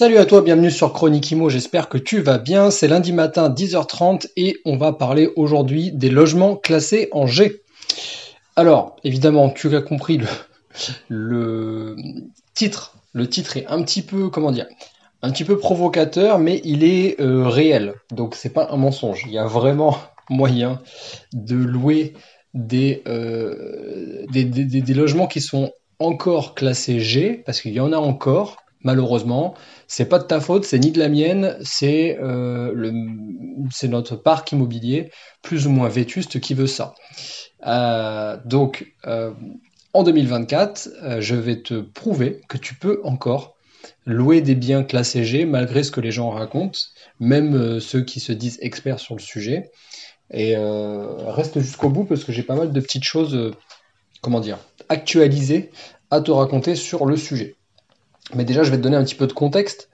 Salut à toi, bienvenue sur Chronique Imo, j'espère que tu vas bien. C'est lundi matin 10h30 et on va parler aujourd'hui des logements classés en G. Alors, évidemment, tu as compris le, titre. Le titre est un petit peu, comment dire, un petit peu provocateur, mais il est euh, réel. Donc c'est pas un mensonge. Il y a vraiment moyen de louer euh, des, des logements qui sont encore classés G, parce qu'il y en a encore, malheureusement. C'est pas de ta faute, c'est ni de la mienne, c'est euh, notre parc immobilier plus ou moins vétuste qui veut ça. Euh, donc, euh, en 2024, je vais te prouver que tu peux encore louer des biens classés G malgré ce que les gens racontent, même ceux qui se disent experts sur le sujet. Et reste jusqu'au bout parce que j'ai pas mal de petites choses, comment dire, actualisées à te raconter sur le sujet. Mais déjà, je vais te donner un petit peu de contexte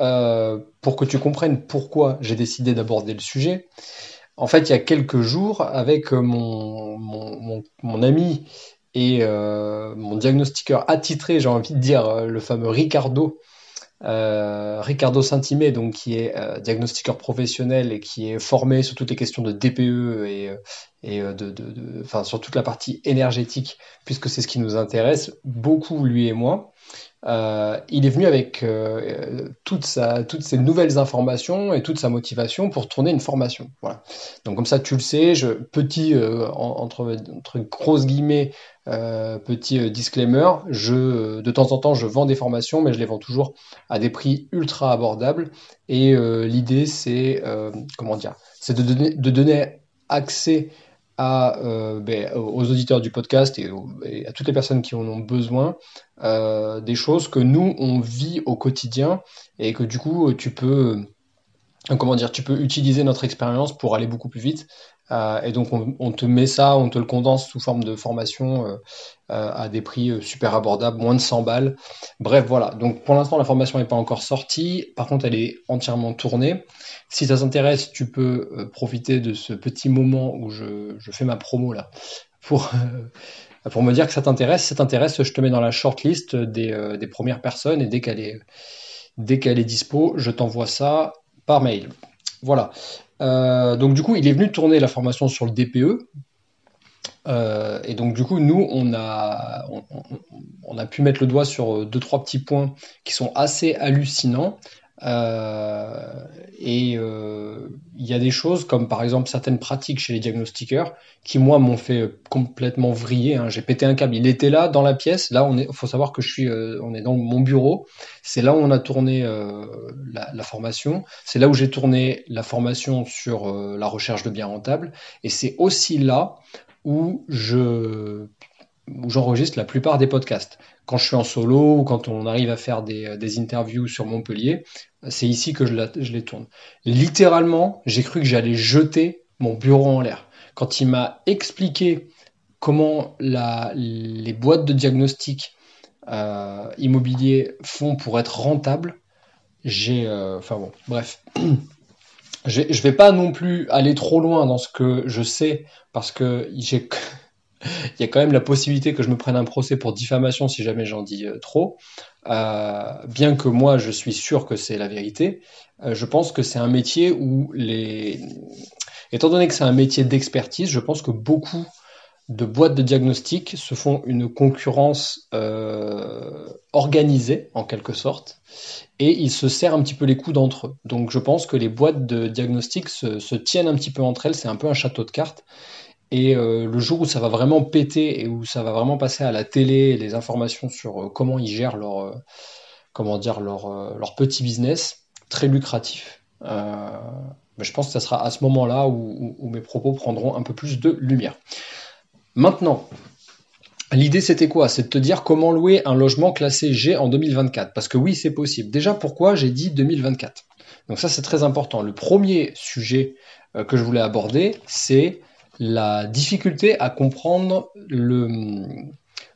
euh, pour que tu comprennes pourquoi j'ai décidé d'aborder le sujet. En fait, il y a quelques jours, avec mon, mon, mon, ami et euh, mon diagnostiqueur attitré, j'ai envie de dire, euh, le fameux Ricardo, euh, Ricardo Saint-Imé, donc qui est euh, diagnostiqueur professionnel et qui est formé sur toutes les questions de DPE et, et de, de, de, enfin, sur toute la partie énergétique, puisque c'est ce qui nous intéresse beaucoup lui et moi. Euh, il est venu avec euh, toutes ces nouvelles informations et toute sa motivation pour tourner une formation. Voilà. Donc comme ça, tu le sais, petit euh, entre, grosses guillemets, petit disclaimer, je, de temps en temps, je vends des formations, mais je les vends toujours à des prix ultra abordables. Et l'idée, c'est comment dire, c'est de donner, de donner accès à, euh, ben, aux auditeurs du podcast et, à toutes les personnes qui en ont besoin euh, des choses que nous on vit au quotidien et que du coup tu peux comment dire tu peux utiliser notre expérience pour aller beaucoup plus vite euh, et donc on, te met ça, on te le condense sous forme de formation euh, euh, à des prix super abordables, moins de 100 balles. Bref, voilà. Donc pour l'instant la formation n'est pas encore sortie. Par contre, elle est entièrement tournée. Si ça t'intéresse, tu peux profiter de ce petit moment où je, fais ma promo là pour pour me dire que ça t'intéresse. Si ça t'intéresse, je te mets dans la shortlist des, des premières personnes et dès qu'elle est dès qu'elle est dispo, je t'envoie ça par mail. Voilà. Euh, donc du coup, il est venu tourner la formation sur le DPE. Euh, et donc du coup, nous, on a, on, a pu mettre le doigt sur deux, trois petits points qui sont assez hallucinants. Euh, et euh, il y a des choses comme par exemple certaines pratiques chez les diagnostiqueurs qui moi m'ont fait complètement vriller. Hein. J'ai pété un câble. Il était là dans la pièce. Là, on est. Faut savoir que je suis. Euh, on est dans mon bureau. C'est là où on a tourné euh, la, formation. C'est là où j'ai tourné la formation sur euh, la recherche de biens rentables. Et c'est aussi là où je où j'enregistre la plupart des podcasts. Quand je suis en solo ou quand on arrive à faire des interviews sur Montpellier, c'est ici que je, les tourne. Littéralement, j'ai cru que j'allais jeter mon bureau en l'air. Quand il m'a expliqué comment les boîtes de diagnostic euh, immobilier font pour être rentables, j'ai... Euh, enfin bon, bref. je ne vais pas non plus aller trop loin dans ce que je sais, parce que j'ai il y a quand même la possibilité que je me prenne un procès pour diffamation si jamais j'en dis euh, trop. Euh, bien que moi je suis sûr que c'est la vérité, euh, je pense que c'est un métier où les... Étant donné que c'est un métier d'expertise, je pense que beaucoup de boîtes de diagnostic se font une concurrence organisée en quelque sorte et ils se serrent un petit peu les coups d'entre eux. Donc je pense que les boîtes de diagnostic se tiennent un petit peu entre elles, c'est un peu un château de cartes et euh, le jour où ça va vraiment péter et où ça va vraiment passer à la télé, les informations sur euh, comment ils gèrent leur, euh, comment dire, leur, leur petit business, très lucratif, mais je pense que ça sera à ce moment-là où, mes propos prendront un peu plus de lumière. Maintenant, L'idée, c'était quoi? C'est de te dire comment louer un logement classé G en 2024. Parce que oui, c'est possible. Déjà, pourquoi j'ai dit 2024 Donc ça, c'est très important. Le premier sujet que je voulais aborder, c'est la difficulté à comprendre le,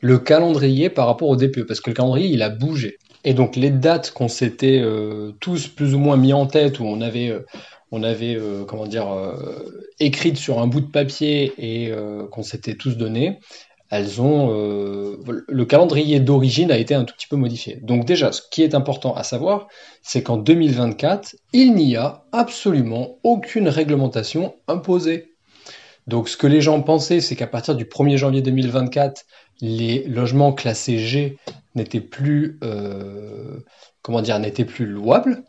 le calendrier par rapport au DPE. Parce que le calendrier, il a bougé. Et donc les dates qu'on s'était euh, tous plus ou moins mis en tête, où on avait, euh, dire, écrites sur un bout de papier et qu'on s'était tous donné, elles ont euh, le calendrier d'origine a été un tout petit peu modifié. Donc déjà, ce qui est important à savoir, c'est qu'en 2024, il n'y a absolument aucune réglementation imposée. Donc ce que les gens pensaient, c'est qu'à partir du 1er janvier 2024, les logements classés G n'étaient plus euh, n'étaient plus louables.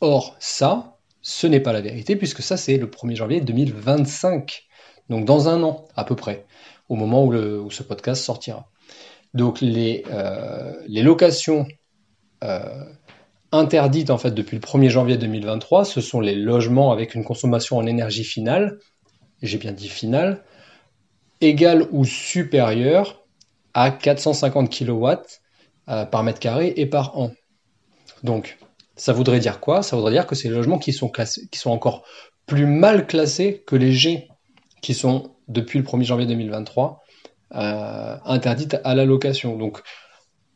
Or ça, ce n'est pas la vérité puisque ça c'est le 1er janvier 2025. Donc dans un an à peu près au moment où, ce podcast sortira. Donc les, euh, locations euh, interdites en fait depuis le 1er janvier 2023, ce sont les logements avec une consommation en énergie finale, j'ai bien dit finale, égale ou supérieure à 450 kW euh, par mètre carré et par an. Donc ça voudrait dire quoi? Ça voudrait dire que c'est les logements qui sont, classés, qui sont encore plus mal classés que les G, qui sont depuis le 1er janvier 2023 euh, interdite à la location. Donc,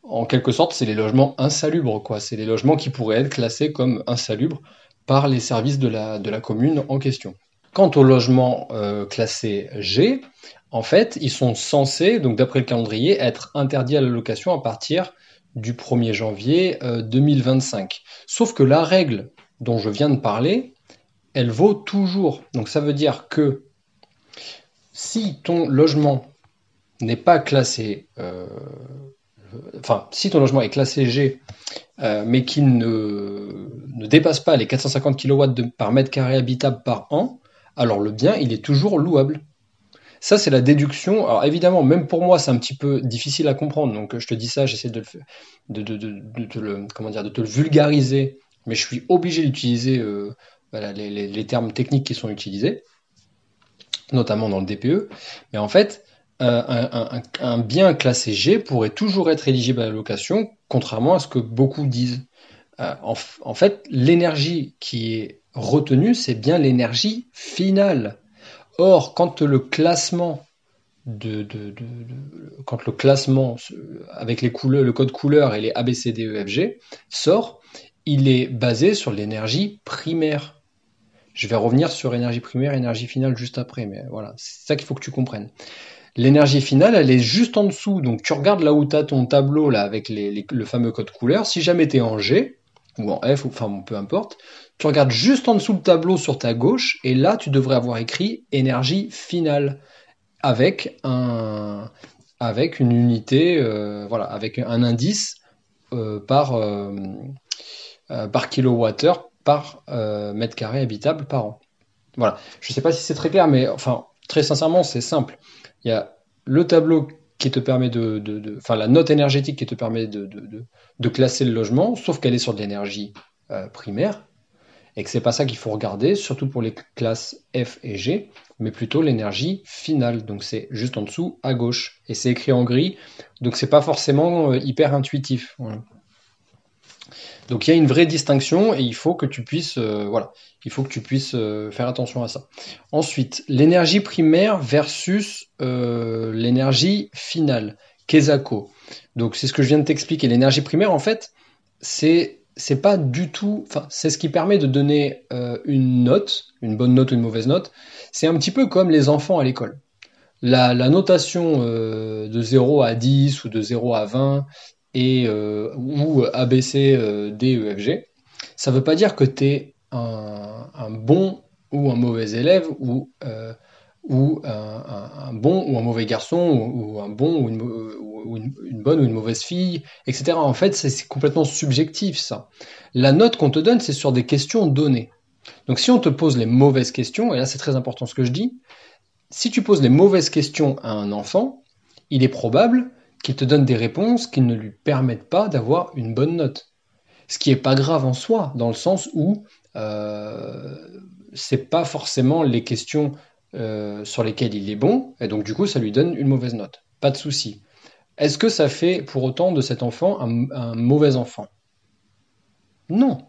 en quelque sorte, c'est les logements insalubres, quoi. C'est les logements qui pourraient être classés comme insalubres par les services de la commune en question. Quant aux logements euh, classés G, en fait, ils sont censés, donc d'après le calendrier, être interdits à la location à partir du 1er janvier 2025. Euh, Sauf que la règle dont je viens de parler, elle vaut toujours. Donc ça veut dire que si ton logement n'est pas classé, euh, enfin, si ton logement est classé G, euh, mais qui ne, ne, dépasse pas les 450 kW par mètre carré habitable par an, alors le bien, il est toujours louable. Ça, c'est la déduction. Alors évidemment, même pour moi, c'est un petit peu difficile à comprendre. Donc je te dis ça, j'essaie de, te le, comment de te le vulgariser, mais je suis obligé d'utiliser euh, les, les, termes techniques qui sont utilisés notamment dans le DPE. Mais en fait, euh, un, bien classé G pourrait toujours être éligible à la location, contrairement à ce que beaucoup disent. Euh, en, fait, l'énergie qui est retenue, c'est bien l'énergie finale. Or, quand le classement avec le code couleur et les ABCDEFG sort, il est basé sur l'énergie primaire. Je vais revenir sur énergie primaire, énergie finale juste après, mais voilà, c'est ça qu'il faut que tu comprennes. L'énergie finale, elle est juste en dessous. Donc tu regardes là où tu as ton tableau là avec le fameux code couleur. Si jamais tu es en G ou en F, ou, enfin peu importe, tu regardes juste en dessous le tableau sur ta gauche et là tu devrais avoir écrit énergie finale avec un avec une unité, euh, voilà, avec un indice euh, par euh, par kilowattheure par euh, mètre carré habitable par an. Voilà. Je ne sais pas si c'est très clair, mais enfin, très sincèrement, c'est simple. Il y a le tableau qui te permet de, enfin, la note énergétique qui te permet de, de classer le logement, sauf qu'elle est sur de l'énergie euh, primaire, et que c'est pas ça qu'il faut regarder, surtout pour les classes F et G, mais plutôt l'énergie finale. Donc c'est juste en dessous à gauche, et c'est écrit en gris, donc c'est pas forcément euh, hyper intuitif. Voilà. Donc il y a une vraie distinction et il faut que tu puisses, euh, euh, faire attention à ça. Ensuite, l'énergie primaire versus euh, l'énergie finale, Kesako. Donc c'est ce que je viens de t'expliquer. L'énergie primaire, en fait, c'est c'est pas du tout, c'est ce qui permet de donner une note, une bonne note ou une mauvaise note. C'est un petit peu comme les enfants à l'école. La, la, notation de 0 à 10 ou de 0 à 20, et, euh, ou ABC, euh, E, ça ne veut pas dire que tu es un, bon ou un mauvais élève ou, euh, ou un, bon ou un mauvais garçon ou, un bon ou, une, une, bonne ou une mauvaise fille, etc. En fait, c'est complètement subjectif ça. La note qu'on te donne, c'est sur des questions données. Donc si on te pose les mauvaises questions, et là c'est très important ce que je dis, si tu poses les mauvaises questions à un enfant, il est probable qu'il te donne des réponses qui ne lui permettent pas d'avoir une bonne note. Ce qui n'est pas grave en soi, dans le sens où euh, c'est pas forcément les questions euh, sur lesquelles il est bon, et donc du coup ça lui donne une mauvaise note. Pas de souci. Est-ce que ça fait pour autant de cet enfant un, mauvais enfant? Non.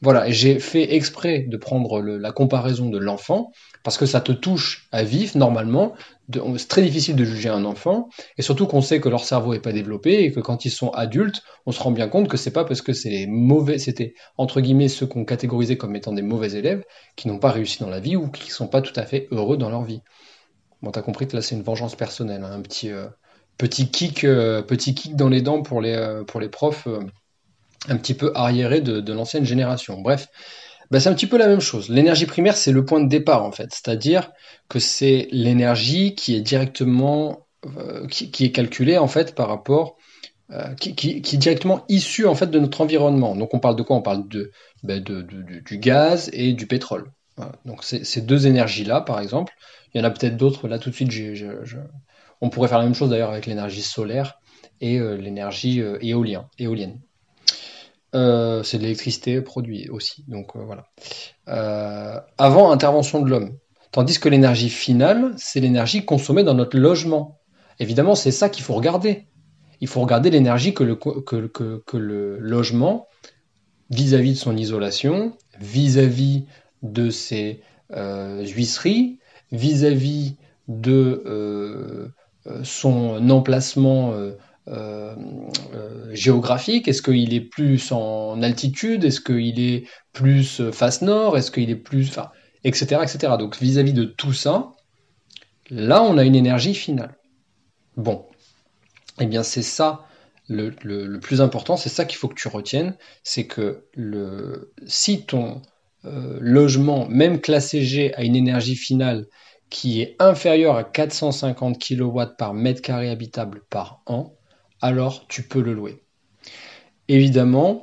Voilà, j'ai fait exprès de prendre la comparaison de l'enfant, parce que ça te touche à vif, normalement. C'est très difficile de juger un enfant, et surtout qu'on sait que leur cerveau n'est pas développé, et que quand ils sont adultes, on se rend bien compte que c'est pas parce que c'est les mauvais, c'était entre guillemets ceux qu'on catégorisait comme étant des mauvais élèves, qui n'ont pas réussi dans la vie, ou qui sont pas tout à fait heureux dans leur vie. Bon, t'as compris que là c'est une vengeance personnelle, hein, un petit... Euh, petit kick, euh, petit kick dans les dents pour les, euh, pour les profs un petit peu arriérés de, l'ancienne génération. Bref, bah, c'est un petit peu la même chose. L'énergie primaire, c'est le point de départ en fait, c'est-à-dire que c'est l'énergie qui est directement qui, est calculée en fait par rapport qui, qui, est directement issue en fait de notre environnement. Donc on parle de quoi? On parle de, bah, de, du gaz et du pétrole. Donc ces deux énergies là, par exemple, il y en a peut-être d'autres. Là tout de suite, je, on pourrait faire la même chose d'ailleurs avec l'énergie solaire et euh, l'énergie euh, éolienne. Euh, c'est de l'électricité produite aussi. Donc voilà. avant intervention de l'homme. Tandis que l'énergie finale, c'est l'énergie consommée dans notre logement. Évidemment, c'est ça qu'il faut regarder. Il faut regarder l'énergie que le, que, le logement, vis-à-vis de son isolation, vis-à-vis de ses huisseries, vis-à-vis de euh, son emplacement euh, euh, géographique? Est-ce qu'il est plus en altitude? Est-ce qu'il est plus face nord? Est-ce qu'il est plus... Enfin, etc. etc. Donc vis-à-vis de tout ça, là on a une énergie finale. Bon, eh bien c'est ça le, plus important, c'est ça qu'il faut que tu retiennes, c'est que le, si ton logement, même classé G, a une énergie finale qui est inférieur à 450 kW par mètre carré habitable par an, alors tu peux le louer. Évidemment,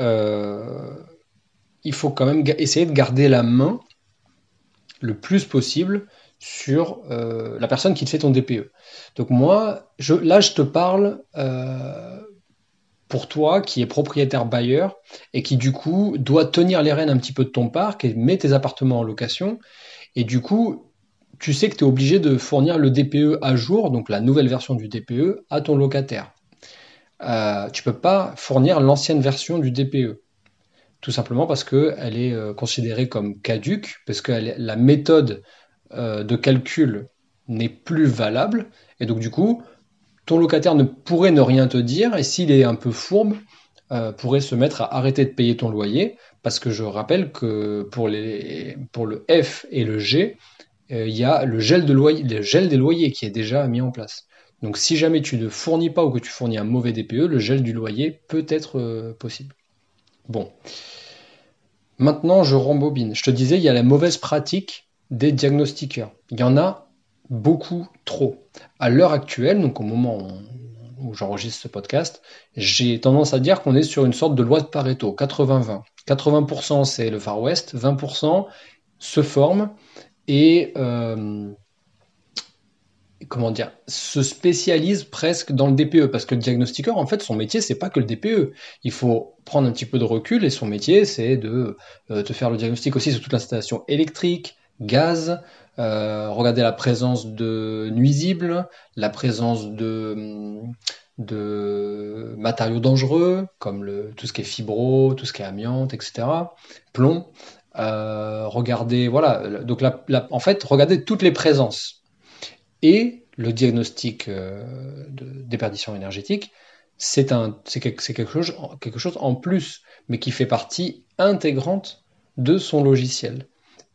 euh, il faut quand même essayer de garder la main le plus possible sur euh, la personne qui te fait ton DPE. Donc moi, là, je te parle euh, pour toi qui est propriétaire bailleur et qui du coup doit tenir les rênes un petit peu de ton parc et met tes appartements en location. Et du coup, tu sais que tu es obligé de fournir le DPE à jour, donc la nouvelle version du DPE, à ton locataire. Euh, tu peux pas fournir l'ancienne version du DPE. Tout simplement parce qu'elle est euh, considérée comme caduque, parce que la méthode euh, de calcul n'est plus valable, et donc du coup, ton locataire ne pourrait ne rien te dire, et s'il est un peu fourbe, euh, pourrait se mettre à arrêter de payer ton loyer, parce que je rappelle que pour, le F et le G, il y a le gel, de loyer, le gel des loyers qui est déjà mis en place. Donc si jamais tu ne fournis pas ou que tu fournis un mauvais DPE, le gel du loyer peut être euh, possible. Bon. Maintenant, je rembobine. Je te disais, il y a la mauvaise pratique des diagnostiqueurs. Il y en a beaucoup trop. À l'heure actuelle, donc au moment où, j'enregistre ce podcast, j'ai tendance à dire qu'on est sur une sorte de loi de Pareto, 80-20. 80%, c'est le Far West, 20% se forment et euh, comment dire, se spécialise presque dans le DPE parce que le diagnostiqueur, en fait, son métier, c'est pas que le DPE. Il faut prendre un petit peu de recul et son métier, c'est de euh, te faire le diagnostic aussi sur toute l'installation électrique, gaz, euh, regarder la présence de nuisibles, la présence de de matériaux dangereux comme le, tout ce qui est fibro, tout ce qui est amiante, etc., plomb, euh, regarder, voilà, donc en fait, regarder toutes les présences. Et le diagnostic euh, de déperdition énergétique, c'est quelque, quelque, chose, quelque chose en plus, mais qui fait partie intégrante de son logiciel.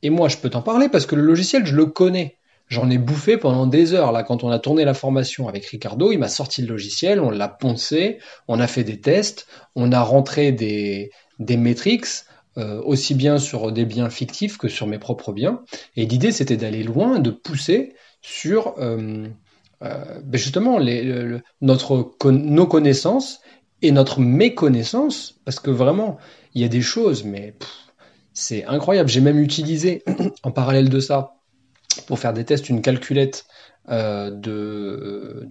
Et moi, je peux t'en parler parce que le logiciel, je le connais. J'en ai bouffé pendant des heures. Là, quand on a tourné la formation avec Ricardo, il m'a sorti le logiciel, on l'a poncé, on a fait des tests, on a rentré des, des métriques, euh, aussi bien sur des biens fictifs que sur mes propres biens. Et l'idée, c'était d'aller loin, de pousser sur euh, euh, ben justement nos connaissances et notre méconnaissance, parce que vraiment, il y a des choses, mais c'est incroyable. J'ai même utilisé, en parallèle de ça, pour faire des tests, une calculette de,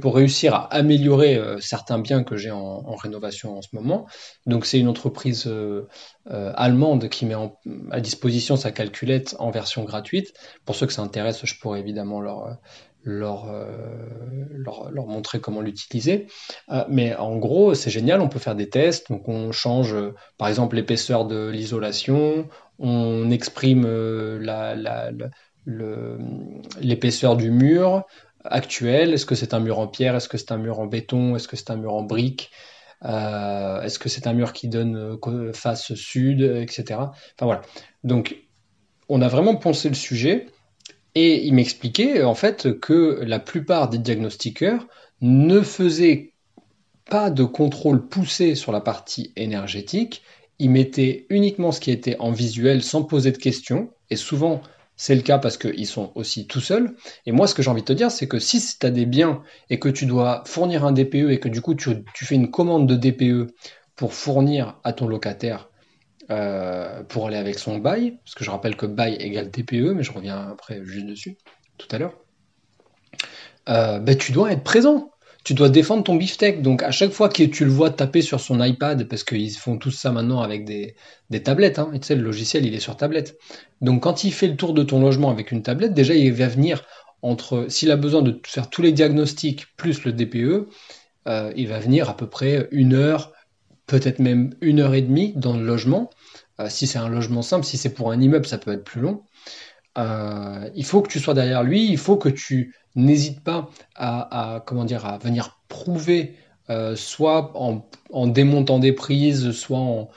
pour, réussir à améliorer euh, certains biens que j'ai en, rénovation en ce moment. Donc c'est une entreprise euh, euh, allemande qui met à disposition sa calculette en version gratuite. Pour ceux que ça intéresse, je pourrais évidemment leur, leur, leur, montrer comment l'utiliser. mais en gros, c'est génial, on peut faire des tests. Donc on change par exemple l'épaisseur de l'isolation, on exprime la, la, l'épaisseur du mur actuel? Est-ce que c'est un mur en pierre? Est-ce que c'est un mur en béton? Est-ce que c'est un mur en brique? Euh, Est-ce que c'est un mur qui donne euh, face sud, etc. Enfin voilà. Donc, on a vraiment poncé le sujet et il m'expliquait en fait que la plupart des diagnostiqueurs ne faisaient pas de contrôle poussé sur la partie énergétique. Ils mettaient uniquement ce qui était en visuel sans poser de questions. Et souvent, c'est le cas parce qu'ils sont aussi tout seuls. Et moi, ce que j'ai envie de te dire, c'est que si tu as des biens et que tu dois fournir un DPE et que du coup, tu, fais une commande de DPE pour fournir à ton locataire euh, pour aller avec son bail, parce que je rappelle que bail égale DPE, mais je reviens après juste dessus, tout à l'heure, euh, ben, tu dois être présent tu dois défendre ton beefsteak. Donc à chaque fois que tu le vois taper sur son iPad, parce qu'ils font tout ça maintenant avec des, tablettes, hein, tu le logiciel il est sur tablette. Donc quand il fait le tour de ton logement avec une tablette, déjà il va venir entre, s'il a besoin de faire tous les diagnostics plus le DPE, euh, il va venir à peu près une heure, peut-être même une heure et demie dans le logement. Euh, si c'est un logement simple, si c'est pour un immeuble, ça peut être plus long. Euh, il faut que tu sois derrière lui, il faut que tu n'hésite pas à, comment dire, à venir prouver, euh, soit en, démontant des prises, soit en,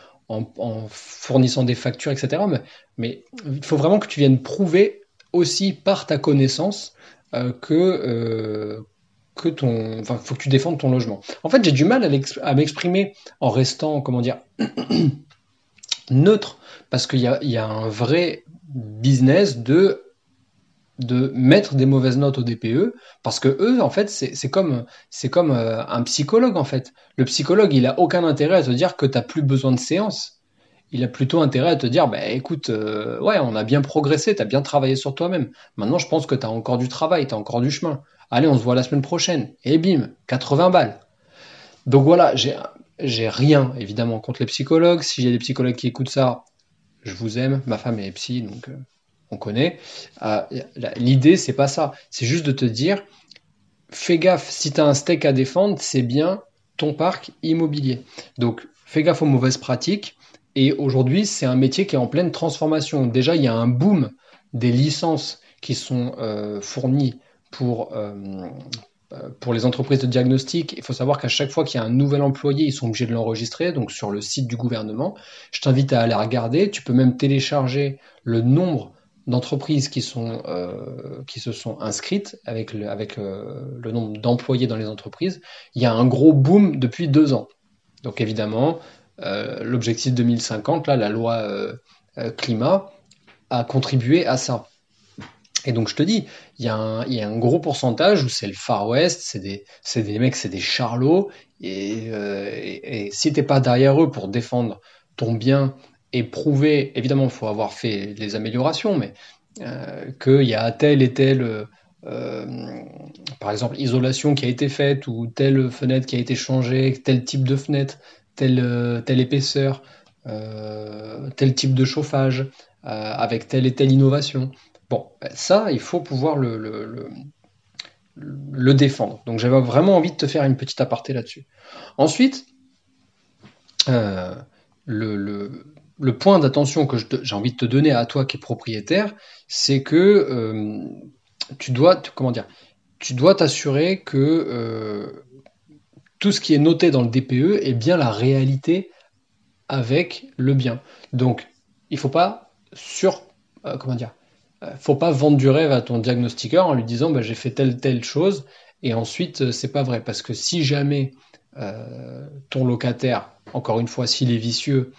fournissant des factures, etc. Mais, il faut vraiment que tu viennes prouver aussi par ta connaissance euh, que, que ton, enfin, faut que tu défendes ton logement. En fait, j'ai du mal à m'exprimer en restant, comment dire, neutre, parce qu'il y a un vrai business de de mettre des mauvaises notes au DPE parce que eux en fait c'est comme c'est comme euh, un psychologue en fait. Le psychologue il a aucun intérêt à te dire que tu plus besoin de séance. Il a plutôt intérêt à te dire bah écoute euh, ouais on a bien progressé tu as bien travaillé sur toi-même. Maintenant je pense que tu as encore du travail tu as encore du chemin. Allez on se voit la semaine prochaine. Et bim 80 balles. Donc voilà j'ai j'ai rien évidemment contre les psychologues. Y a des psychologues qui écoutent ça je vous aime ma femme est psy donc euh, on connaît. Euh, l'idée, c'est pas ça. C'est juste de te dire, fais gaffe, si tu as un steak à défendre, c'est bien ton parc immobilier. Donc, fais gaffe aux mauvaises pratiques. Et aujourd'hui, c'est un métier qui est en pleine transformation. Déjà, il y a un boom des licences qui sont euh, fournies pour, euh, pour les entreprises de diagnostic. Il faut savoir qu'à chaque fois qu'il y a un nouvel employé, ils sont obligés de l'enregistrer, donc sur le site du gouvernement. Je t'invite à aller regarder. Tu peux même télécharger le nombre d'entreprises qui, euh, se sont inscrites avec euh, le nombre d'employés dans les entreprises, il y a un gros boom depuis deux ans. Donc évidemment, euh, l'objectif 2050, là, la loi climat, a contribué à ça. Et donc je te dis, il y, a un, gros pourcentage où c'est le Far West, c'est des, mecs, c'est des charlots, et, et, et si t'es pas derrière eux pour défendre ton bien et prouver, évidemment, il faut avoir fait les améliorations, mais euh, qu'il y a telle et telle, euh, par exemple, isolation qui a été faite, ou telle fenêtre qui a été changée, tel type de fenêtre, telle, telle épaisseur, euh, tel type de chauffage, avec telle et telle innovation. Bon, ça, il faut pouvoir le, le, le défendre. Donc j'avais vraiment envie de te faire une petite aparté là-dessus. Ensuite, le, le point d'attention que j'ai envie de te donner à toi qui es propriétaire, c'est que euh, tu dois, comment dire, tu dois t'assurer que euh, tout ce qui est noté dans le DPE est bien la réalité avec le bien. Donc, il faut pas sur, euh, comment dire, faut pas vendre du rêve à ton diagnostiqueur en lui disant bah, j'ai fait telle telle chose et ensuite c'est pas vrai. Parce que si jamais ton locataire, encore une fois, s'il est vicieux,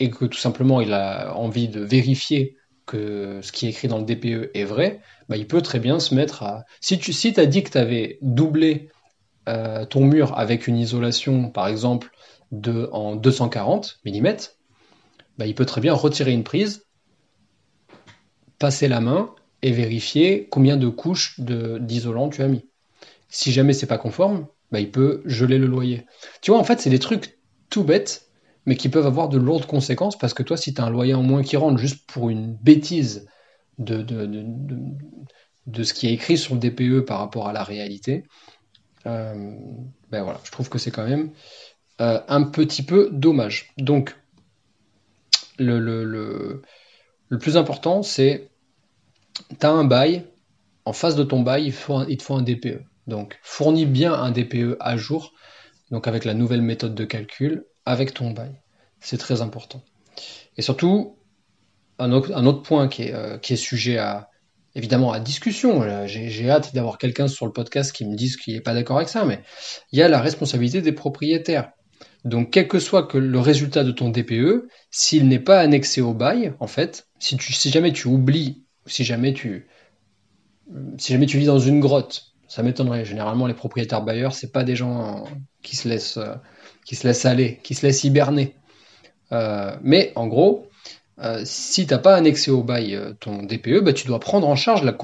et que tout simplement il a envie de vérifier que ce qui est écrit dans le DPE est vrai, bah, il peut très bien se mettre à... Si tu si as dit que tu avais doublé euh, ton mur avec une isolation, par exemple, de, en 240 mm, bah, il peut très bien retirer une prise, passer la main et vérifier combien de couches d'isolant tu as mis. Si jamais c'est pas conforme, bah, il peut geler le loyer. Tu vois, en fait, c'est des trucs tout bêtes mais qui peuvent avoir de lourdes conséquences parce que toi, si tu as un loyer en moins qui rentre juste pour une bêtise de, de ce qui est écrit sur le DPE par rapport à la réalité, euh, ben voilà, je trouve que c'est quand même euh, un petit peu dommage. Donc, le plus important, c'est tu as un bail, en face de ton bail, il, te faut un DPE. Donc, fournis bien un DPE à jour, donc avec la nouvelle méthode de calcul, avec ton bail. C'est très important. Et surtout, un autre, point qui est, euh, qui est sujet à, évidemment à discussion. J'ai hâte d'avoir quelqu'un sur le podcast qui me dise qu'il n'est pas d'accord avec ça, mais il y a la responsabilité des propriétaires. Donc, quel que soit le résultat de ton DPE, s'il n'est pas annexé au bail, en fait, si jamais tu oublies, si jamais tu, vis dans une grotte, ça m'étonnerait. Généralement, les propriétaires bailleurs, c'est pas des gens qui se laissent, euh, qui se laissent aller, qui se laissent hiberner. Euh, mais en gros, euh, si tu n'as pas annexé au bail euh, ton DPE, bah, tu dois prendre en charge la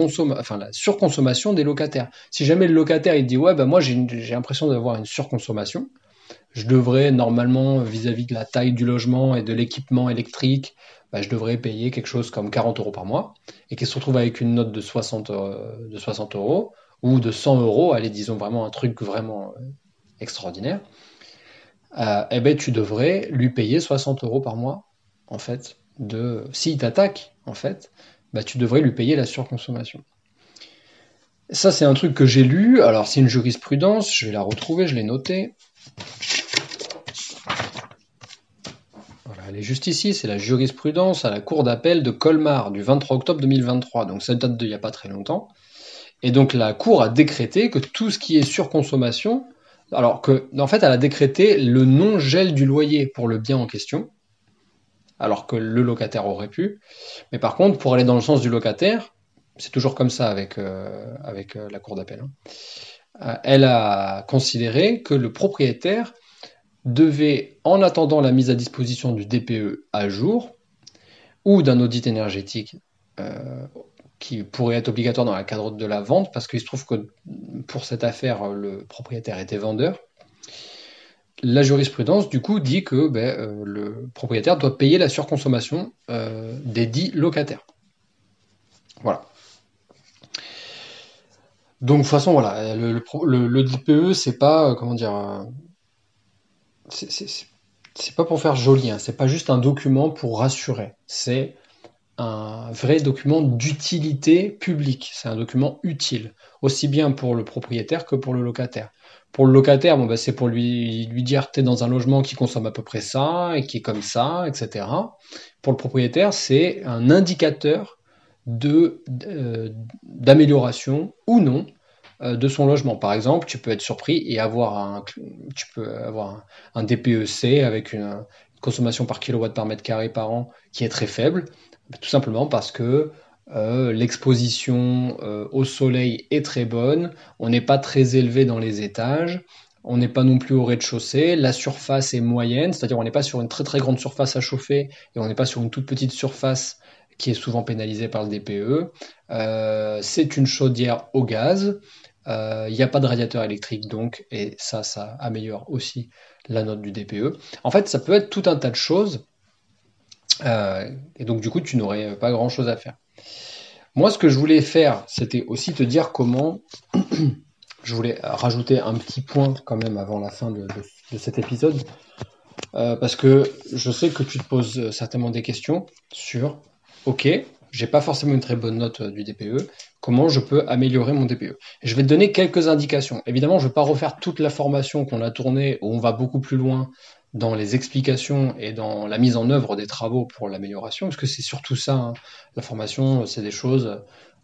surconsommation des locataires. Si jamais le locataire il dit ouais bah moi j'ai l'impression d'avoir une surconsommation, je devrais normalement vis-à-vis de la taille du logement et de l'équipement électrique, bah, je devrais payer quelque chose comme 40 euros par mois et qu'il se retrouve avec une note de 60, euh, de 60 euros ou de 100 euros, allez disons vraiment un truc vraiment extraordinaire, eh ben tu devrais lui payer 60 euros par mois en fait de s'il t'attaque, en fait, bah, tu devrais lui payer la surconsommation. Ça, c'est un truc que j'ai lu. Alors, c'est une jurisprudence. Je vais la retrouver, je l'ai notée. Juste ici. C'est la jurisprudence à la Cour d'appel de Colmar du 23 octobre 2023. Donc, ça date d'il n'y a pas très longtemps. Et donc, la Cour a décrété que tout ce qui est surconsommation, alors que, en fait, elle a décrété le non-gel du loyer pour le bien en question alors que le locataire aurait pu. Mais par contre, pour aller dans le sens du locataire, c'est toujours comme ça avec, euh, avec euh, la cour d'appel. Hein. Euh, elle a considéré que le propriétaire devait, en attendant la mise à disposition du DPE à jour ou d'un audit énergétique qui pourrait être obligatoire dans le cadre de la vente, parce qu'il se trouve que pour cette affaire, le propriétaire était vendeur, la jurisprudence, du coup, dit que ben, euh, le propriétaire doit payer la surconsommation euh, des dix locataires. Voilà. Donc, de toute façon, voilà, le, le, DPE, c'est pas, euh, comment dire, c'est pas pour faire joli, hein, c'est pas juste un document pour rassurer, c'est un vrai document d'utilité publique, c'est un document utile, aussi bien pour le propriétaire que pour le locataire. Pour le locataire, bon, bah, c'est pour lui, lui dire tu es dans un logement qui consomme à peu près ça et qui est comme ça, etc. Pour le propriétaire, c'est un indicateur euh, d'amélioration ou non de son logement. Par exemple, tu peux être surpris et avoir un, tu peux avoir un, DPEC avec une, consommation par kilowatt par mètre carré par an qui est très faible, tout simplement parce que euh, l'exposition euh, au soleil est très bonne, on n'est pas très élevé dans les étages, on n'est pas non plus au rez-de-chaussée, la surface est moyenne, c'est-à-dire on n'est pas sur une très très grande surface à chauffer et on n'est pas sur une toute petite surface qui est souvent pénalisée par le DPE. Euh, c'est une chaudière au gaz, il n'y a pas de radiateur électrique donc, et ça, ça améliore aussi la note du DPE. En fait, ça peut être tout un tas de choses, et donc du coup, tu n'aurais pas grand-chose à faire. Moi, ce que je voulais faire, c'était aussi te dire comment. je voulais rajouter un petit point quand même avant la fin de, cet épisode. Euh, parce que je sais que tu te poses certainement des questions sur OK, j'ai pas forcément une très bonne note euh, du DPE, comment je peux améliorer mon DPE Je vais te donner quelques indications. Évidemment, je ne vais pas refaire toute la formation qu'on a tournée où on va beaucoup plus loin dans les explications et dans la mise en œuvre des travaux pour l'amélioration, parce que c'est surtout ça, hein. la formation, c'est des choses,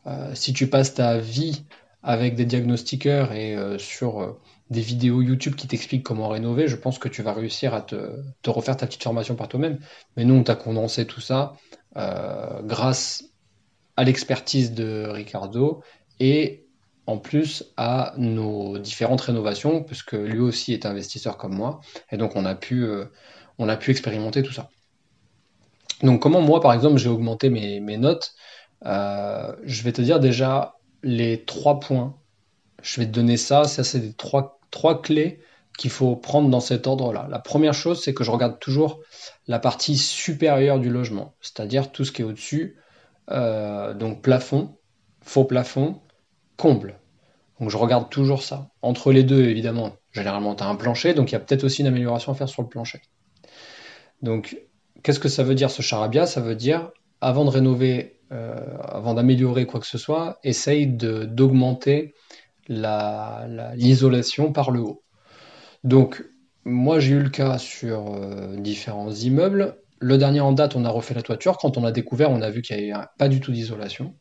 euh, si tu passes ta vie avec des diagnostiqueurs et euh, sur des vidéos YouTube qui t'expliquent comment rénover, je pense que tu vas réussir à te refaire ta petite formation par toi-même. Mais nous, on t'a condensé tout ça grâce à l'expertise de Ricardo et en plus à nos différentes rénovations, puisque lui aussi est investisseur comme moi, et donc on a pu, euh, on a pu expérimenter tout ça. Donc comment moi, par exemple, j'ai augmenté mes, notes euh, Je vais te dire déjà les trois points. Je vais te donner ça, ça c'est les trois, trois clés qu'il faut prendre dans cet ordre-là. La première chose, c'est que je regarde toujours la partie supérieure du logement, c'est-à-dire tout ce qui est au-dessus, euh, donc plafond, faux plafond, comble. Donc je regarde toujours ça. Entre les deux, évidemment, généralement tu as un plancher, donc il y a peut-être aussi une amélioration à faire sur le plancher. Donc qu'est-ce que ça veut dire ce charabia? Ça veut dire, avant de rénover, euh, avant d'améliorer quoi que ce soit, essaye d'augmenter l'isolation par le haut. Donc moi j'ai eu le cas sur euh, différents immeubles. Le dernier en date, on a refait la toiture. Quand on a découvert, on a vu qu'il n'y avait pas du tout d'isolation.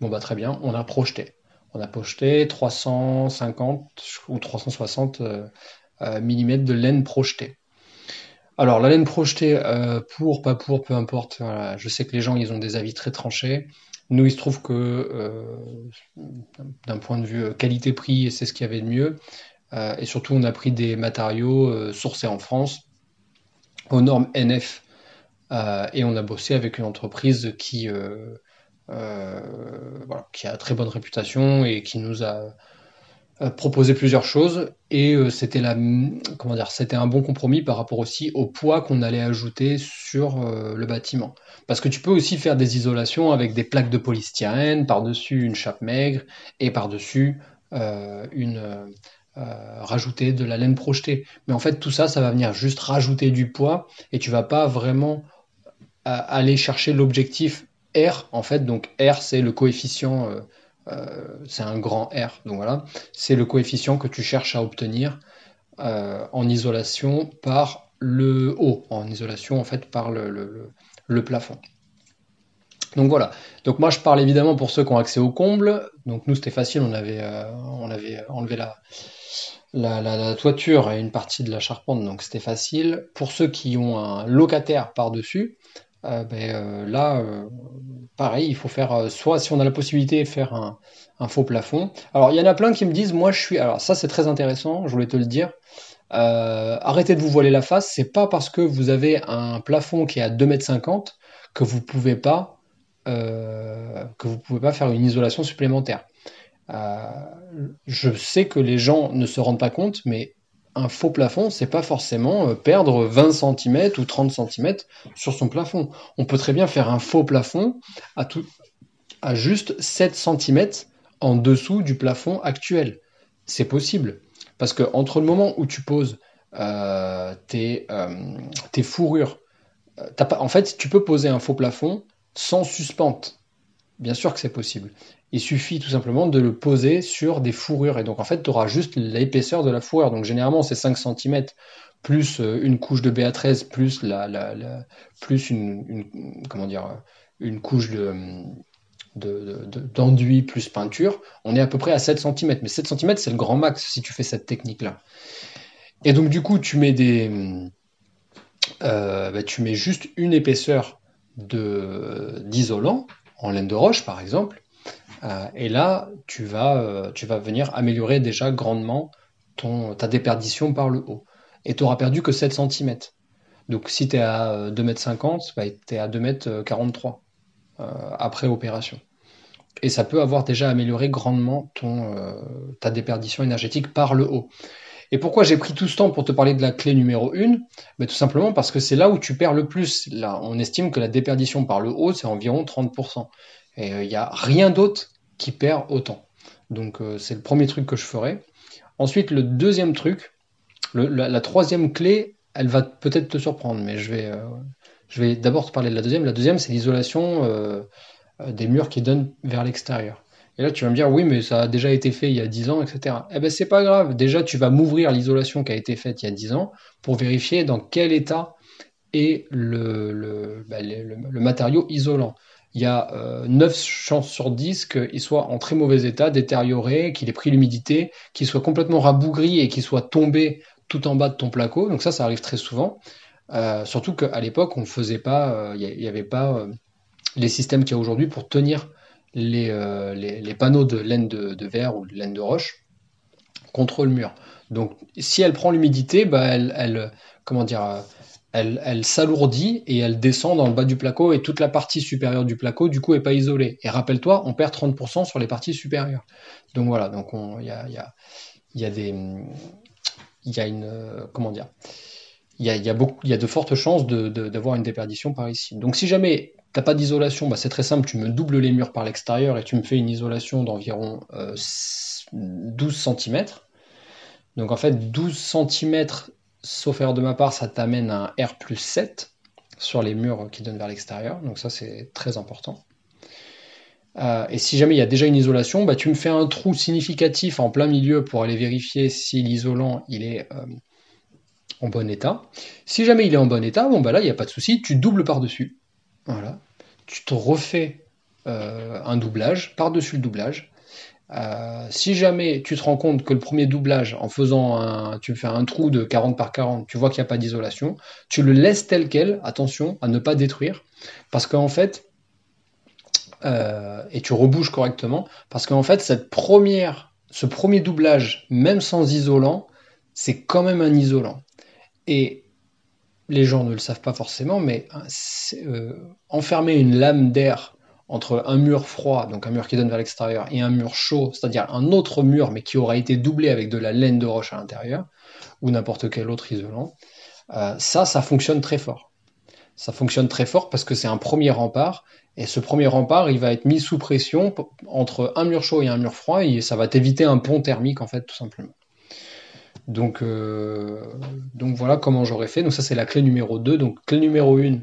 Bon bah très bien, on a projeté. On a projeté 350 ou 360 euh, euh, mm de laine projetée. Alors la laine projetée, pour, pas pour, peu importe. je sais que les gens, ils ont des avis très tranchés. Nous, il se trouve que d'un point de vue qualité-prix, c'est ce qu'il y avait de mieux. Et surtout, on a pris des matériaux sourcés en France aux normes NF euh, et on a bossé avec une entreprise qui, euh, euh, voilà, qui a très bonne réputation et qui nous a proposé plusieurs choses. Et c'était la comment dire c'était un bon compromis par rapport aussi au poids qu'on allait ajouter sur le bâtiment. Parce que tu peux aussi faire des isolations avec des plaques de polystyrène par-dessus une chape maigre et par-dessus une rajouter de la laine projetée mais en fait tout ça ça va venir juste rajouter du poids et tu vas pas vraiment aller chercher l'objectif R, en fait. Donc R, c'est le coefficient, euh, euh, c'est un grand R. Donc voilà, c'est le coefficient que tu cherches à obtenir euh, en isolation par le haut, en isolation en fait par le, plafond. Donc voilà. Donc moi je parle évidemment pour ceux qui ont accès au comble. Donc nous c'était facile, on avait enlevé la, la, toiture et une partie de la charpente, donc c'était facile. Pour ceux qui ont un locataire par-dessus, euh, ben, euh, là, euh, pareil, il faut faire soit si on a la possibilité faire un, faux plafond. Alors il y en a plein qui me disent, moi je suis. Alors ça c'est très intéressant, je voulais te le dire. arrêtez de vous voiler la face, c'est pas parce que vous avez un plafond qui est à 2,50 m que vous pouvez pouvez pas faire une isolation supplémentaire. Je sais que les gens ne se rendent pas compte, mais un faux plafond, c'est pas forcément euh, perdre 20 cm ou 30 cm sur son plafond. On peut très bien faire un faux plafond à, juste 7 cm en dessous du plafond actuel. C'est possible. Parce que entre le moment où tu poses euh, tes, euh, tes, fourrures, en fait, tu peux poser un faux plafond sans suspente. Bien sûr que c'est possible. Il suffit tout simplement de le poser sur des fourrures. Et donc, en fait, tu auras juste l'épaisseur de la fourrure. Donc, généralement, c'est 5 cm plus euh, une couche de BA13 plus, la, plus une, comment dire, une couche de, d'enduit plus peinture, on est à peu près à 7 cm. Mais 7 cm, c'est le grand max si tu fais cette technique-là. Et donc, du coup, tu mets des. Euh, bah, tu mets juste une épaisseur d'isolant, en laine de roche par exemple, et là, tu vas, euh, tu vas venir améliorer déjà grandement ton, ta déperdition par le haut. Et tu n'auras perdu que 7 cm. Donc si tu es à 2,50 m, tu es à 2,43 m après opération. Et ça peut avoir déjà amélioré grandement ton, euh, ta déperdition énergétique par le haut. Et pourquoi j'ai pris tout ce temps pour te parler de la clé numéro 1 ben, Tout simplement parce que c'est là où tu perds le plus. Là, on estime que la déperdition par le haut, c'est environ 30%. Et il euh, n'y a rien d'autre qui perd autant. Donc euh, c'est le premier truc que je ferai. Ensuite, le deuxième truc, la, troisième clé, elle va peut-être te surprendre, mais je vais, euh, vais d'abord te parler de la deuxième. La deuxième, c'est l'isolation des murs qui donnent vers l'extérieur. Et là, tu vas me dire, oui, mais ça a déjà été fait il y a 10 ans, etc. Eh ben, c'est pas grave. Déjà, tu vas m'ouvrir l'isolation qui a été faite il y a 10 ans pour vérifier dans quel état est le, le matériau isolant il y a 9 euh, chances sur 10 qu'il soit en très mauvais état, détérioré, qu'il ait pris l'humidité, qu'il soit complètement rabougri et qu'il soit tombé tout en bas de ton placo. Donc ça, ça arrive très souvent. Euh, surtout qu'à l'époque, on ne faisait pas, euh, il n'y avait pas les systèmes qu'il y a aujourd'hui pour tenir les, les, panneaux de laine de, verre ou de laine de roche contre le mur. Donc si elle prend l'humidité, bah, elle, elle, comment dire, elle, s'alourdit et elle descend dans le bas du placo et toute la partie supérieure du placo du coup est pas isolée. Et rappelle-toi, on perd 30% sur les parties supérieures. Donc voilà, donc il y a, y, a, y a, des, il y a une, comment dire, il y a, y a, beaucoup, il y a de fortes chances d'avoir une déperdition par ici. Donc si jamais t'as pas d'isolation, bah, c'est très simple, tu me doubles les murs par l'extérieur et tu me fais une isolation d'environ 12 cm. Donc en fait, 12 cm, sauf erreur de ma part, ça t'amène un R plus 7 sur les murs qui donnent vers l'extérieur. Donc ça, c'est très important. Euh, et si jamais il y a déjà une isolation, bah, tu me fais un trou significatif en plein milieu pour aller vérifier si l'isolant est euh, en bon état. Si jamais il est en bon état, bon bah là il n'y a pas de souci, tu doubles par-dessus. Voilà. Tu te refais euh, un doublage, par-dessus le doublage. Si jamais tu te rends compte que le premier doublage, en faisant un, tu fais un trou de 40 par 40, tu vois qu'il n'y a pas d'isolation, tu le laisses tel quel, attention à ne pas détruire, parce qu'en fait, euh, et tu rebouges correctement. Parce qu'en fait, cette première, ce premier doublage, même sans isolant, c'est quand même un isolant. Et les gens ne le savent pas forcément, mais euh, enfermer une lame d'air entre un mur froid, donc un mur qui donne vers l'extérieur, et un mur chaud, c'est-à-dire un autre mur, mais qui aura été doublé avec de la laine de roche à l'intérieur, ou n'importe quel autre isolant, euh, ça, ça fonctionne très fort. Ça fonctionne très fort parce que c'est un premier rempart, et ce premier rempart, il va être mis sous pression entre un mur chaud et un mur froid, et ça va t'éviter un pont thermique, en fait, tout simplement. Donc, euh, donc voilà comment j'aurais fait. Donc ça, c'est la clé numéro 2. Donc clé numéro 1,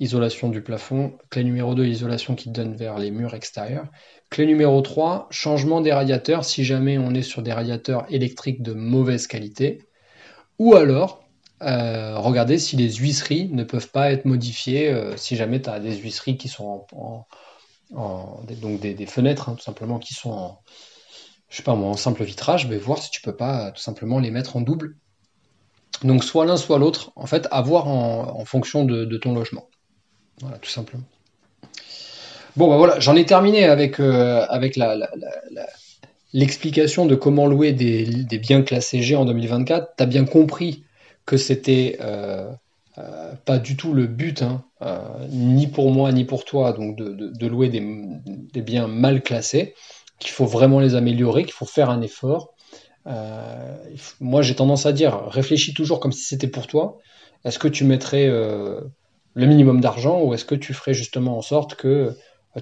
isolation du plafond. Clé numéro 2, isolation qui donne vers les murs extérieurs. Clé numéro 3, changement des radiateurs si jamais on est sur des radiateurs électriques de mauvaise qualité. Ou alors, euh, regarder si les huisseries ne peuvent pas être modifiées euh, si jamais tu as des huisseries qui sont en, donc des, fenêtres hein, tout simplement qui sont en je sais pas moi en simple vitrage mais voir si tu peux pas tout simplement les mettre en double donc soit l'un soit l'autre en fait à voir en, fonction de, ton logement voilà tout simplement bon bah voilà j'en ai terminé avec euh, avec l'explication de comment louer des, des biens classés G en 2024 tu as bien compris que c'était euh, euh, pas du tout le but, hein, ni pour moi ni pour toi, donc de, louer des, biens mal classés, qu'il faut vraiment les améliorer, qu'il faut faire un effort. moi, j'ai tendance à dire, réfléchis toujours comme si c'était pour toi. Est-ce que tu mettrais le minimum d'argent ou est-ce que tu ferais justement en sorte que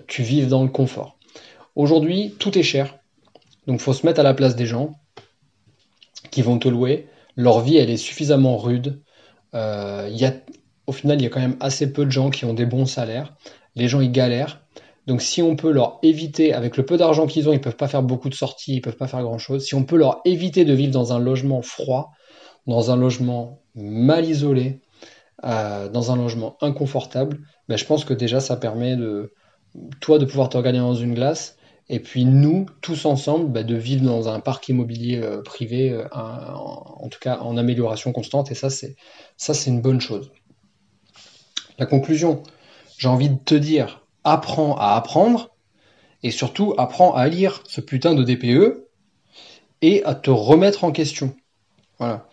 tu vives dans le confort Aujourd'hui, tout est cher. Donc, faut se mettre à la place des gens qui vont te louer leur vie, elle est suffisamment rude. Euh, y au final, il y a quand même assez peu de gens qui ont des bons salaires. Les gens, ils galèrent. Donc si on peut leur éviter, avec le peu d'argent qu'ils ont, ils peuvent pas faire beaucoup de sorties, ils peuvent pas faire grand-chose. Si on peut leur éviter de vivre dans un logement froid, dans un logement mal isolé, dans un logement inconfortable, ben, je pense que déjà ça permet de toi de pouvoir te regarder dans une glace et puis nous, tous ensemble, bah, de vivre dans un parc immobilier euh, privé, euh, en, tout cas en amélioration constante, et ça c'est ça c'est une bonne chose. La conclusion, j'ai envie de te dire, apprends à apprendre, et surtout apprends à lire ce putain de DPE et à te remettre en question. Voilà.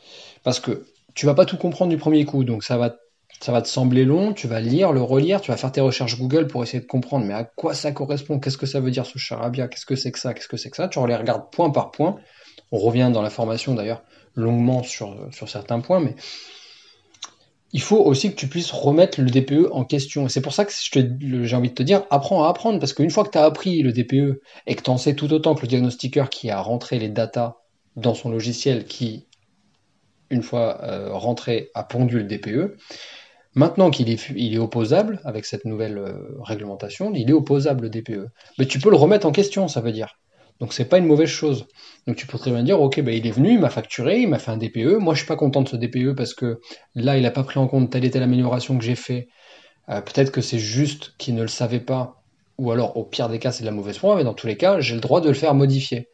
Parce que tu vas pas tout comprendre du premier coup, donc ça va te sembler long, tu vas lire, le relire, tu vas faire tes recherches Google pour essayer de comprendre, mais à quoi ça correspond, qu'est-ce que ça veut dire ce charabia, qu'est-ce que c'est que ça, qu'est-ce que c'est que ça, tu les regardes point par point. On revient dans la formation d'ailleurs longuement sur, sur certains points, mais il faut aussi que tu puisses remettre le DPE en question. C'est pour ça que j'ai envie de te dire, apprends à apprendre, parce qu'une fois que tu as appris le DPE et que tu en sais tout autant que le diagnostiqueur qui a rentré les datas dans son logiciel, qui, une fois euh, rentré, a pondu le DPE, Maintenant qu'il est, opposable avec cette nouvelle euh, réglementation, il est opposable le DPE. Mais tu peux le remettre en question, ça veut dire. Donc c'est pas une mauvaise chose. Donc tu peux très bien dire, ok, ben, il est venu, il m'a facturé, il m'a fait un DPE. Moi je suis pas content de ce DPE parce que là il a pas pris en compte telle et telle amélioration que j'ai fait. Euh, peut-être que c'est juste qu'il ne le savait pas, ou alors au pire des cas c'est de la mauvaise foi, mais dans tous les cas j'ai le droit de le faire modifier.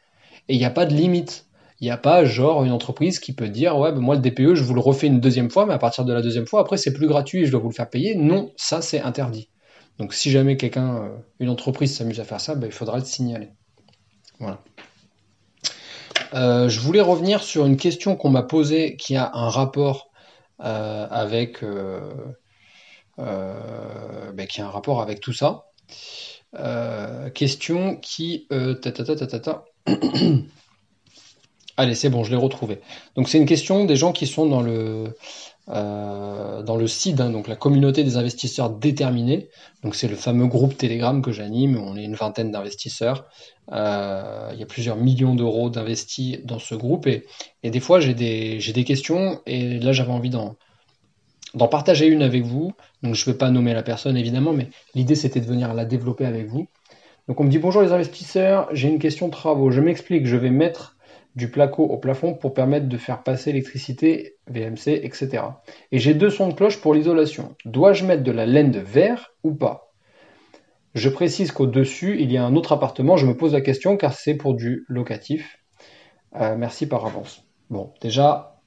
Et il n'y a pas de limite. Il n'y a pas genre une entreprise qui peut dire ouais ben moi le DPE je vous le refais une deuxième fois mais à partir de la deuxième fois après c'est plus gratuit et je dois vous le faire payer. Non, ça c'est interdit. Donc si jamais quelqu'un, euh, une entreprise s'amuse à faire ça, ben, il faudra le signaler. Voilà. Euh, je voulais revenir sur une question qu'on m'a posée qui a un rapport euh, avec ben, qui a un rapport avec tout ça. question qui Allez, c'est bon, je l'ai retrouvé. Donc c'est une question des gens qui sont dans le euh, hein, donc la communauté des investisseurs déterminés. Donc c'est le fameux groupe Telegram que j'anime. On est une vingtaine d'investisseurs. Euh, il y a plusieurs millions d'euros d'investis dans ce groupe et, des fois j'ai des j'ai des questions et là j'avais envie d'en d'en partager une avec vous. Donc je ne vais pas nommer la personne évidemment, mais l'idée c'était de venir la développer avec vous. Donc on me dit bonjour les investisseurs, j'ai une question de travaux. Je m'explique, je vais mettre du placo au plafond pour permettre de faire passer l'électricité, VMC, etc. Et j'ai deux sons de cloche pour l'isolation. Dois-je mettre de la laine de verre ou pas? Je précise qu'au-dessus, il y a un autre appartement. Je me pose la question car c'est pour du locatif. Euh, merci par avance. Bon, déjà,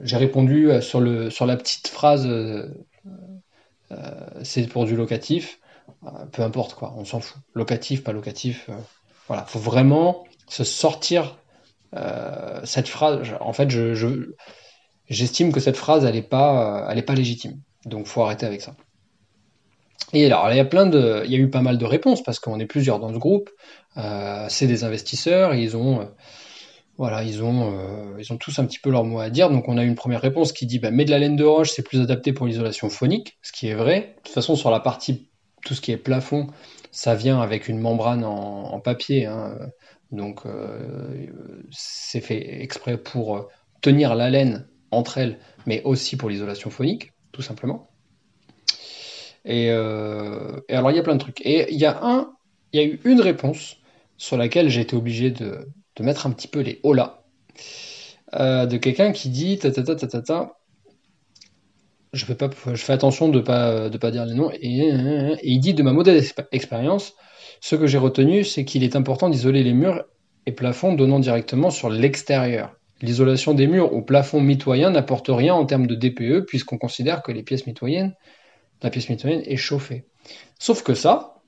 j'ai répondu euh, sur, la petite phrase euh, c'est pour du locatif. peu importe quoi, on s'en fout. Locatif, pas locatif. voilà, faut vraiment se sortir cette phrase, en fait, je, j'estime que cette phrase, elle n'est pas, légitime. Donc, faut arrêter avec ça. Et alors, il y a eu pas mal de réponses parce qu'on est plusieurs dans ce groupe. Euh, c'est des investisseurs, ils ont, euh, voilà, ils ont, tous un petit peu leur mot à dire. Donc, on a une première réponse qui dit, bah, mets de la laine de roche, c'est plus adapté pour l'isolation phonique, ce qui est vrai. De toute façon, sur la partie, tout ce qui est plafond, ça vient avec une membrane en, papier. Hein. Donc euh, c'est fait exprès pour tenir la laine entre elles, mais aussi pour l'isolation phonique, tout simplement. Et, euh, alors il y a plein de trucs. Et il y a un, il y a eu une réponse sur laquelle j'ai été obligé de, mettre un petit peu les hola euh, de quelqu'un qui dit ta ta ta ta ta pas, je fais attention de pas de pas dire les noms et, et il dit de ma modeste expérience, ce que j'ai retenu, c'est qu'il est important d'isoler les murs et plafonds donnant directement sur l'extérieur. L'isolation des murs ou plafonds mitoyens n'apporte rien en termes de DPE puisqu'on considère que la pièce mitoyenne est chauffée. Sauf que ça,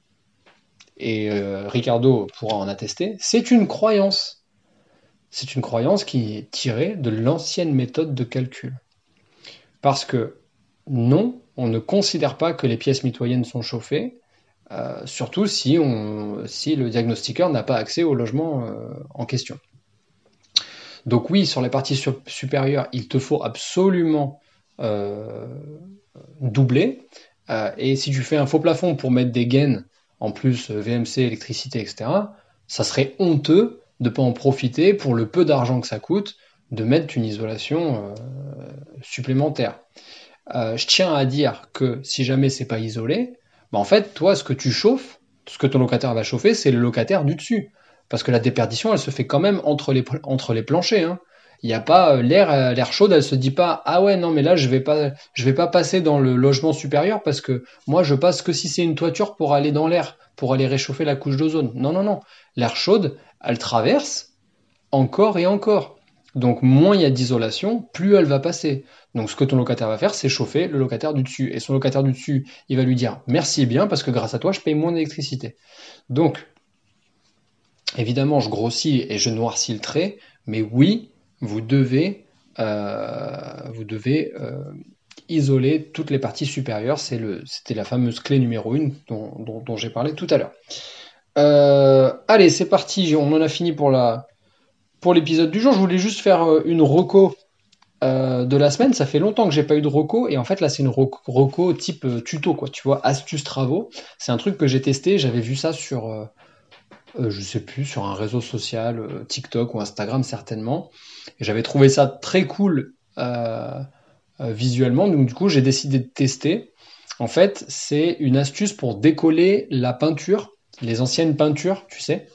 et euh, Ricardo pourra en attester, c'est une croyance. C'est une croyance qui est tirée de l'ancienne méthode de calcul. Parce que non, on ne considère pas que les pièces mitoyennes sont chauffées, euh, surtout si, le diagnostiqueur n'a pas accès au logement euh, en question. Donc oui, sur les parties supérieures, il te faut absolument euh, doubler. et si tu fais un faux plafond pour mettre des gaines, en plus VMC, électricité, etc., ça serait honteux de ne pas en profiter pour le peu d'argent que ça coûte de mettre une isolation supplémentaire. je tiens à dire que si jamais c'est pas isolé, bah, en fait, toi, ce que tu chauffes, ce que ton locataire va chauffer, c'est le locataire du dessus. Parce que la déperdition, elle se fait quand même entre les, planchers. Hein. Il n'y a pas euh, l'air euh, l'air chaude, elle se dit pas ah ouais non mais là je vais vais pas passer dans le logement supérieur parce que moi je passe que si c'est une toiture pour aller dans l'air pour aller réchauffer la couche d'ozone. Non non non, l'air chaude, elle traverse encore et encore. Donc moins il y a d'isolation, plus elle va passer. Donc ce que ton locataire va faire, c'est chauffer le locataire du dessus. Et son locataire du dessus, il va lui dire merci bien parce que grâce à toi, je paye moins d'électricité. Donc, évidemment, je grossis et je noircis le trait, mais oui, vous devez, euh, vous devez euh, isoler toutes les parties supérieures. C'était la fameuse clé numéro 1 dont, j'ai parlé tout à l'heure. Euh, allez, c'est parti, on en a fini pour la, l'épisode du jour, je voulais juste faire euh, une reco euh, de la semaine. Ça fait longtemps que j'ai pas eu de reco et en fait là c'est une reco type euh, tuto quoi. Tu vois, astuce travaux. C'est un truc que j'ai testé. J'avais vu ça sur, je sais plus, sur un réseau social, TikTok ou Instagram certainement. J'avais trouvé ça très cool visuellement. Donc du coup j'ai décidé de tester. En fait c'est une astuce pour décoller la peinture, les anciennes peintures, tu sais.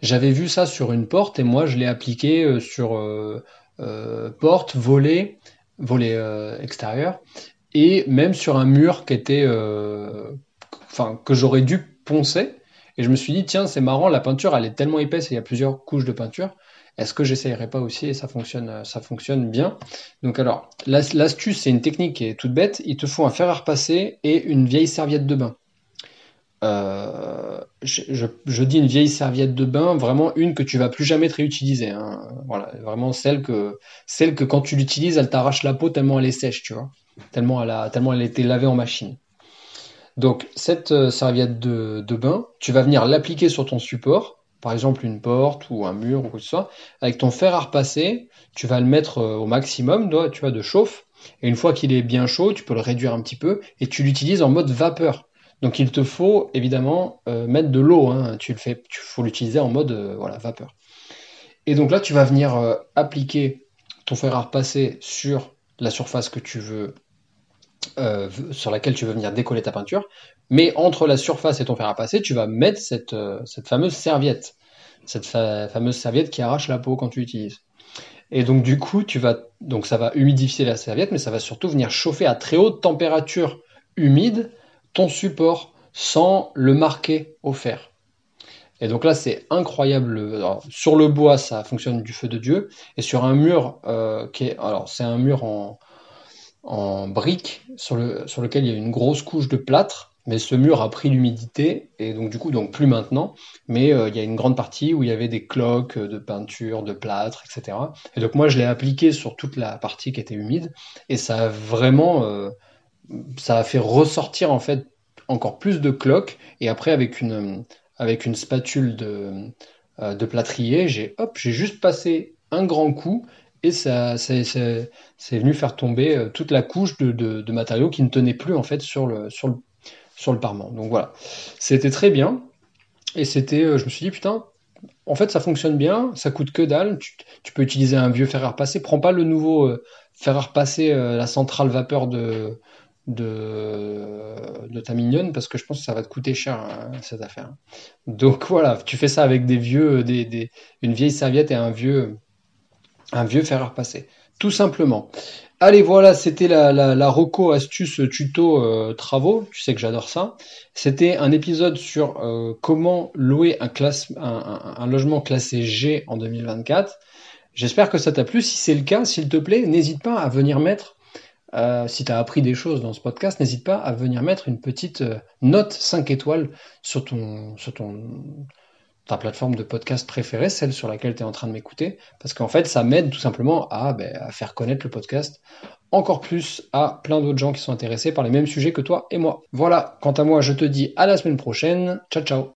J'avais vu ça sur une porte et moi je l'ai appliqué euh, sur euh, euh, porte, volet, volet extérieur et même sur un mur qui était, enfin que j'aurais dû poncer. Et je me suis dit tiens c'est marrant la peinture elle est tellement épaisse et il y a plusieurs couches de peinture. Est-ce que j'essayerais pas aussi et ça fonctionne, ça fonctionne bien? Donc alors l'astuce c'est une technique qui est toute bête. Il te faut un fer à repasser et une vieille serviette de bain. Euh, je, dis une vieille serviette de bain, vraiment une que tu vas plus jamais te réutiliser. Hein. Voilà, vraiment celle que, celle que quand tu l'utilises, elle t'arrache la peau tellement elle est sèche, tu vois. Tellement elle a, tellement elle a été lavée en machine. Donc cette euh, serviette de, bain, tu vas venir l'appliquer sur ton support par exemple une porte ou un mur ou quoi que ce soit, avec ton fer à repasser, tu vas le mettre euh, au maximum, tu vois, de chauffe. Et une fois qu'il est bien chaud, tu peux le réduire un petit peu et tu l'utilises en mode vapeur. Donc il te faut évidemment euh, mettre de l'eau. Hein. Tu le fais, tu faut l'utiliser en mode euh, voilà vapeur. Et donc là, tu vas venir appliquer ton fer à repasser sur la surface que tu veux, sur laquelle tu veux venir décoller ta peinture. Mais entre la surface et ton fer à passer, tu vas mettre cette, euh, cette fameuse serviette. Cette fameuse serviette qui arrache la peau quand tu l'utilises. Et donc du coup, tu vas donc ça va humidifier la serviette, mais ça va surtout venir chauffer à très haute température humide support sans le marquer au fer. Et donc là, c'est incroyable. sur le bois, ça fonctionne du feu de Dieu, et sur un mur euh, qui est alors c'est un mur en, en briques sur, le, sur lequel il y a une grosse couche de plâtre. Mais ce mur a pris l'humidité. Et donc du coup donc plus maintenant. Mais euh, il y a une grande partie où il y avait des cloques de peinture de plâtre etc et donc moi je l'ai appliqué sur toute la partie qui était humide. Et ça a vraiment euh, ça a fait ressortir en fait encore plus de cloques et après avec une avec une spatule de de plâtrier j'ai hop j'ai juste passé un grand coup et ça c'est venu faire tomber toute la couche de, matériaux qui ne tenait plus en fait sur le sur le sur le parement. Donc voilà, c'était très bien. Et c'était, euh, je me suis dit, putain, en fait, ça fonctionne bien, ça coûte que dalle. Tu, peux utiliser un vieux fer à repasser. Prends pas le nouveau euh, fer à repasser, euh, la centrale vapeur de, de, de, ta mignonne, parce que je pense que ça va te coûter cher, hein, cette affaire. Donc voilà, tu fais ça avec des vieux, des, des, une vieille serviette et un vieux, un vieux fer à repasser. Tout simplement. Allez, voilà, c'était la, la, la reco astuce tuto euh, travaux. Tu sais que j'adore ça. C'était un épisode sur euh, comment louer un, classe, un, un, logement classé G en 2024. J'espère que ça t'a plu. Si c'est le cas, s'il te plaît, n'hésite pas à venir mettre, euh, si tu as appris des choses dans ce podcast, n'hésite pas à venir mettre une petite note 5 étoiles sur ton, sur ton, ta plateforme de podcast préférée, celle sur laquelle tu es en train de m'écouter, parce qu'en fait, ça m'aide tout simplement à, ben, à, faire connaître le podcast encore plus à plein d'autres gens qui sont intéressés par les mêmes sujets que toi et moi. Voilà, quant à moi, je te dis à la semaine prochaine. Ciao, ciao